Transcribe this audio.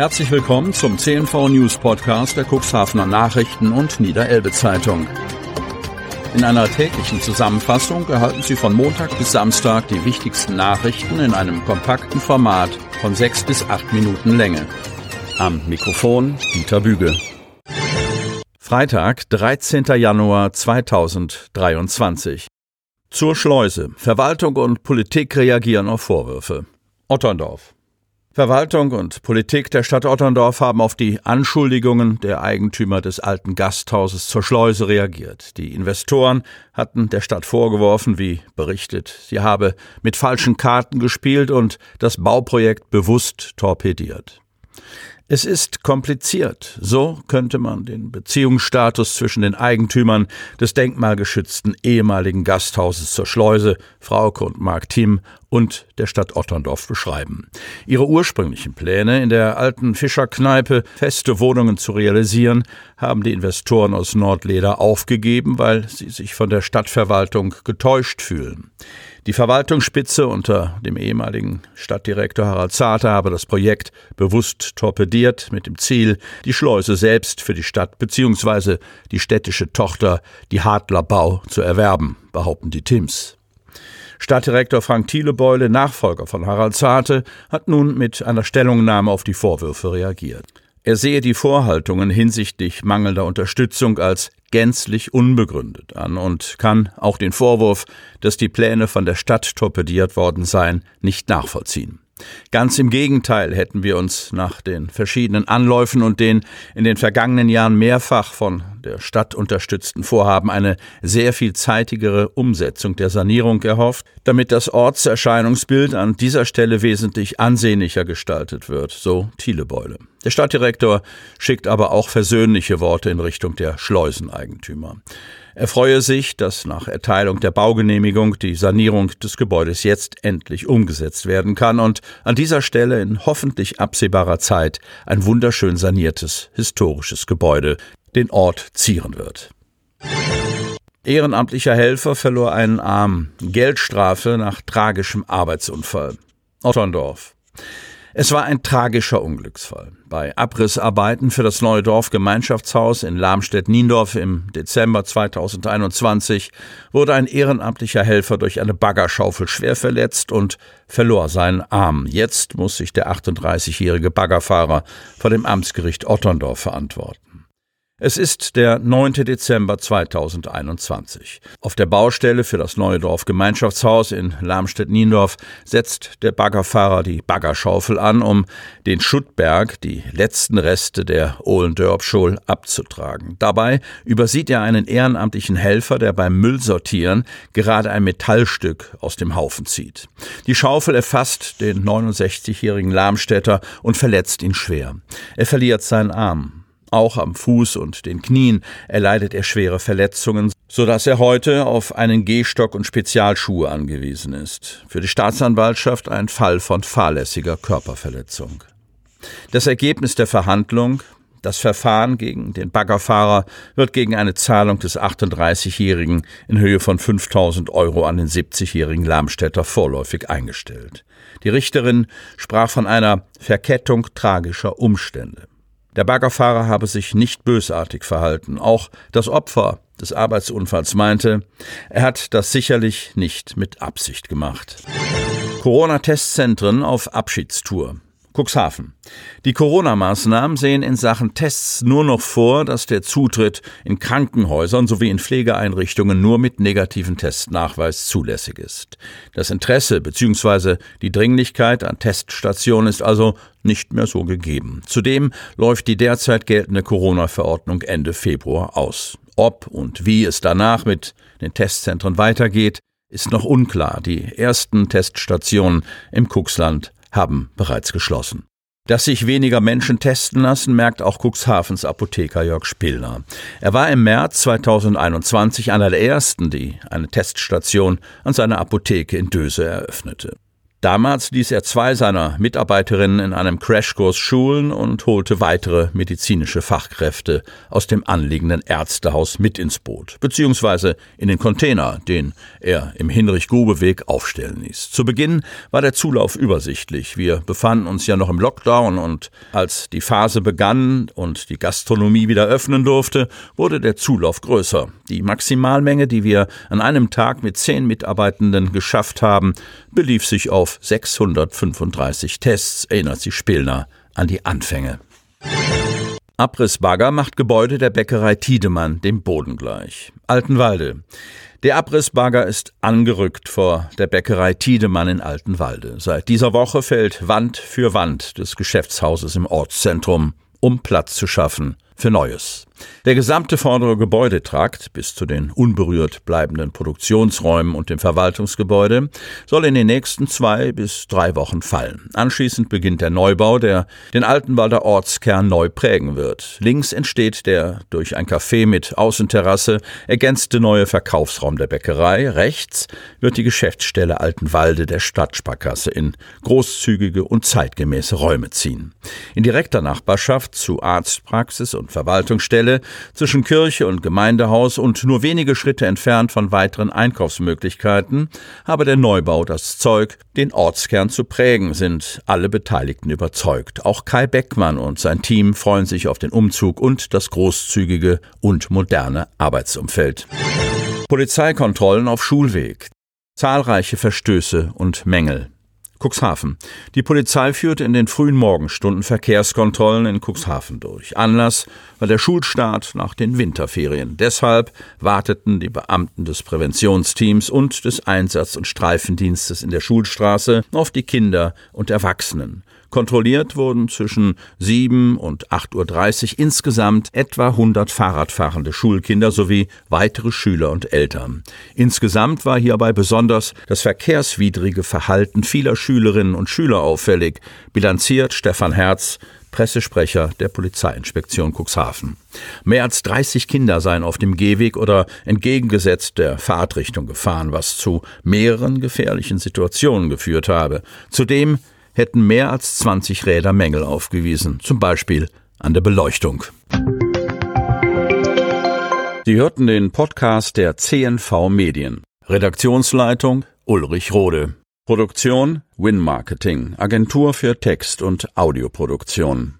Herzlich willkommen zum CNV News Podcast der Cuxhavener Nachrichten und Niederelbe Zeitung. In einer täglichen Zusammenfassung erhalten Sie von Montag bis Samstag die wichtigsten Nachrichten in einem kompakten Format von sechs bis acht Minuten Länge. Am Mikrofon Dieter Büge. Freitag, 13. Januar 2023. Zur Schleuse. Verwaltung und Politik reagieren auf Vorwürfe. Otterndorf. Verwaltung und Politik der Stadt Otterndorf haben auf die Anschuldigungen der Eigentümer des alten Gasthauses zur Schleuse reagiert. Die Investoren hatten der Stadt vorgeworfen, wie berichtet, sie habe mit falschen Karten gespielt und das Bauprojekt bewusst torpediert. Es ist kompliziert. So könnte man den Beziehungsstatus zwischen den Eigentümern des denkmalgeschützten ehemaligen Gasthauses zur Schleuse, Frauke und Mark Thiem, und der Stadt Otterndorf beschreiben. Ihre ursprünglichen Pläne, in der alten Fischerkneipe feste Wohnungen zu realisieren, haben die Investoren aus Nordleder aufgegeben, weil sie sich von der Stadtverwaltung getäuscht fühlen. Die Verwaltungsspitze unter dem ehemaligen Stadtdirektor Harald Zater habe das Projekt bewusst torpediert mit dem Ziel, die Schleuse selbst für die Stadt bzw. die städtische Tochter, die Hadler Bau, zu erwerben, behaupten die Tims. Stadtdirektor Frank Thielebeule, Nachfolger von Harald Zarte, hat nun mit einer Stellungnahme auf die Vorwürfe reagiert. Er sehe die Vorhaltungen hinsichtlich mangelnder Unterstützung als gänzlich unbegründet an und kann auch den Vorwurf, dass die Pläne von der Stadt torpediert worden seien, nicht nachvollziehen. Ganz im Gegenteil hätten wir uns nach den verschiedenen Anläufen und den in den vergangenen Jahren mehrfach von der Stadt unterstützten Vorhaben eine sehr viel zeitigere Umsetzung der Sanierung erhofft, damit das Ortserscheinungsbild an dieser Stelle wesentlich ansehnlicher gestaltet wird, so Thielebeule. Der Stadtdirektor schickt aber auch versöhnliche Worte in Richtung der Schleuseneigentümer. Er freue sich, dass nach Erteilung der Baugenehmigung die Sanierung des Gebäudes jetzt endlich umgesetzt werden kann und an dieser Stelle in hoffentlich absehbarer Zeit ein wunderschön saniertes historisches Gebäude den Ort zieren wird. Ehrenamtlicher Helfer verlor einen Arm. Geldstrafe nach tragischem Arbeitsunfall. Otterndorf. Es war ein tragischer Unglücksfall. Bei Abrissarbeiten für das neue Dorfgemeinschaftshaus in Lamstedt-Niendorf im Dezember 2021 wurde ein ehrenamtlicher Helfer durch eine Baggerschaufel schwer verletzt und verlor seinen Arm. Jetzt muss sich der 38-jährige Baggerfahrer vor dem Amtsgericht Otterndorf verantworten. Es ist der 9. Dezember 2021. Auf der Baustelle für das neue Dorfgemeinschaftshaus in Lamstedt-Niendorf setzt der Baggerfahrer die Baggerschaufel an, um den Schuttberg, die letzten Reste der Ohlendörpschul, abzutragen. Dabei übersieht er einen ehrenamtlichen Helfer, der beim Müllsortieren gerade ein Metallstück aus dem Haufen zieht. Die Schaufel erfasst den 69-jährigen Lamstädter und verletzt ihn schwer. Er verliert seinen Arm. Auch am Fuß und den Knien erleidet er schwere Verletzungen, so dass er heute auf einen Gehstock und Spezialschuhe angewiesen ist. Für die Staatsanwaltschaft ein Fall von fahrlässiger Körperverletzung. Das Ergebnis der Verhandlung, das Verfahren gegen den Baggerfahrer wird gegen eine Zahlung des 38-Jährigen in Höhe von 5000 Euro an den 70-jährigen Lamstädter vorläufig eingestellt. Die Richterin sprach von einer Verkettung tragischer Umstände. Der Baggerfahrer habe sich nicht bösartig verhalten. Auch das Opfer des Arbeitsunfalls meinte, er hat das sicherlich nicht mit Absicht gemacht. Corona-Testzentren auf Abschiedstour. Cuxhaven. Die Corona-Maßnahmen sehen in Sachen Tests nur noch vor, dass der Zutritt in Krankenhäusern sowie in Pflegeeinrichtungen nur mit negativen Testnachweis zulässig ist. Das Interesse bzw. die Dringlichkeit an Teststationen ist also nicht mehr so gegeben. Zudem läuft die derzeit geltende Corona-Verordnung Ende Februar aus. Ob und wie es danach mit den Testzentren weitergeht, ist noch unklar. Die ersten Teststationen im Cuxland haben bereits geschlossen. Dass sich weniger Menschen testen lassen, merkt auch Cuxhavens Apotheker Jörg Spillner. Er war im März 2021 einer der ersten, die eine Teststation an seiner Apotheke in Döse eröffnete. Damals ließ er zwei seiner Mitarbeiterinnen in einem Crashkurs schulen und holte weitere medizinische Fachkräfte aus dem anliegenden Ärztehaus mit ins Boot, beziehungsweise in den Container, den er im Hinrich-Grube-Weg aufstellen ließ. Zu Beginn war der Zulauf übersichtlich. Wir befanden uns ja noch im Lockdown und als die Phase begann und die Gastronomie wieder öffnen durfte, wurde der Zulauf größer. Die Maximalmenge, die wir an einem Tag mit zehn Mitarbeitenden geschafft haben, belief sich auf auf 635 Tests, erinnert sich Spillner an die Anfänge. Abrissbagger macht Gebäude der Bäckerei Tiedemann dem Boden gleich. Altenwalde. Der Abrissbagger ist angerückt vor der Bäckerei Tiedemann in Altenwalde. Seit dieser Woche fällt Wand für Wand des Geschäftshauses im Ortszentrum, um Platz zu schaffen für Neues. Der gesamte vordere Gebäudetrakt bis zu den unberührt bleibenden Produktionsräumen und dem Verwaltungsgebäude soll in den nächsten zwei bis drei Wochen fallen. Anschließend beginnt der Neubau, der den Altenwalder Ortskern neu prägen wird. Links entsteht der durch ein Café mit Außenterrasse ergänzte neue Verkaufsraum der Bäckerei. Rechts wird die Geschäftsstelle Altenwalde der Stadtsparkasse in großzügige und zeitgemäße Räume ziehen. In direkter Nachbarschaft zu Arztpraxis und Verwaltungsstelle zwischen Kirche und Gemeindehaus und nur wenige Schritte entfernt von weiteren Einkaufsmöglichkeiten habe der Neubau das Zeug, den Ortskern zu prägen, sind alle Beteiligten überzeugt. Auch Kai Beckmann und sein Team freuen sich auf den Umzug und das großzügige und moderne Arbeitsumfeld. Polizeikontrollen auf Schulweg. Zahlreiche Verstöße und Mängel. Cuxhaven. Die Polizei führte in den frühen Morgenstunden Verkehrskontrollen in Cuxhaven durch. Anlass war der Schulstart nach den Winterferien. Deshalb warteten die Beamten des Präventionsteams und des Einsatz- und Streifendienstes in der Schulstraße auf die Kinder und Erwachsenen. Kontrolliert wurden zwischen 7 und 8.30 Uhr insgesamt etwa 100 Fahrradfahrende Schulkinder sowie weitere Schüler und Eltern. Insgesamt war hierbei besonders das verkehrswidrige Verhalten vieler Schülerinnen und Schüler auffällig, bilanziert Stefan Herz, Pressesprecher der Polizeiinspektion Cuxhaven. Mehr als 30 Kinder seien auf dem Gehweg oder entgegengesetzt der Fahrtrichtung gefahren, was zu mehreren gefährlichen Situationen geführt habe. Zudem hätten mehr als 20 Räder Mängel aufgewiesen, zum Beispiel an der Beleuchtung. Sie hörten den Podcast der CNV Medien. Redaktionsleitung Ulrich Rode. Produktion Win Marketing, Agentur für Text- und Audioproduktion.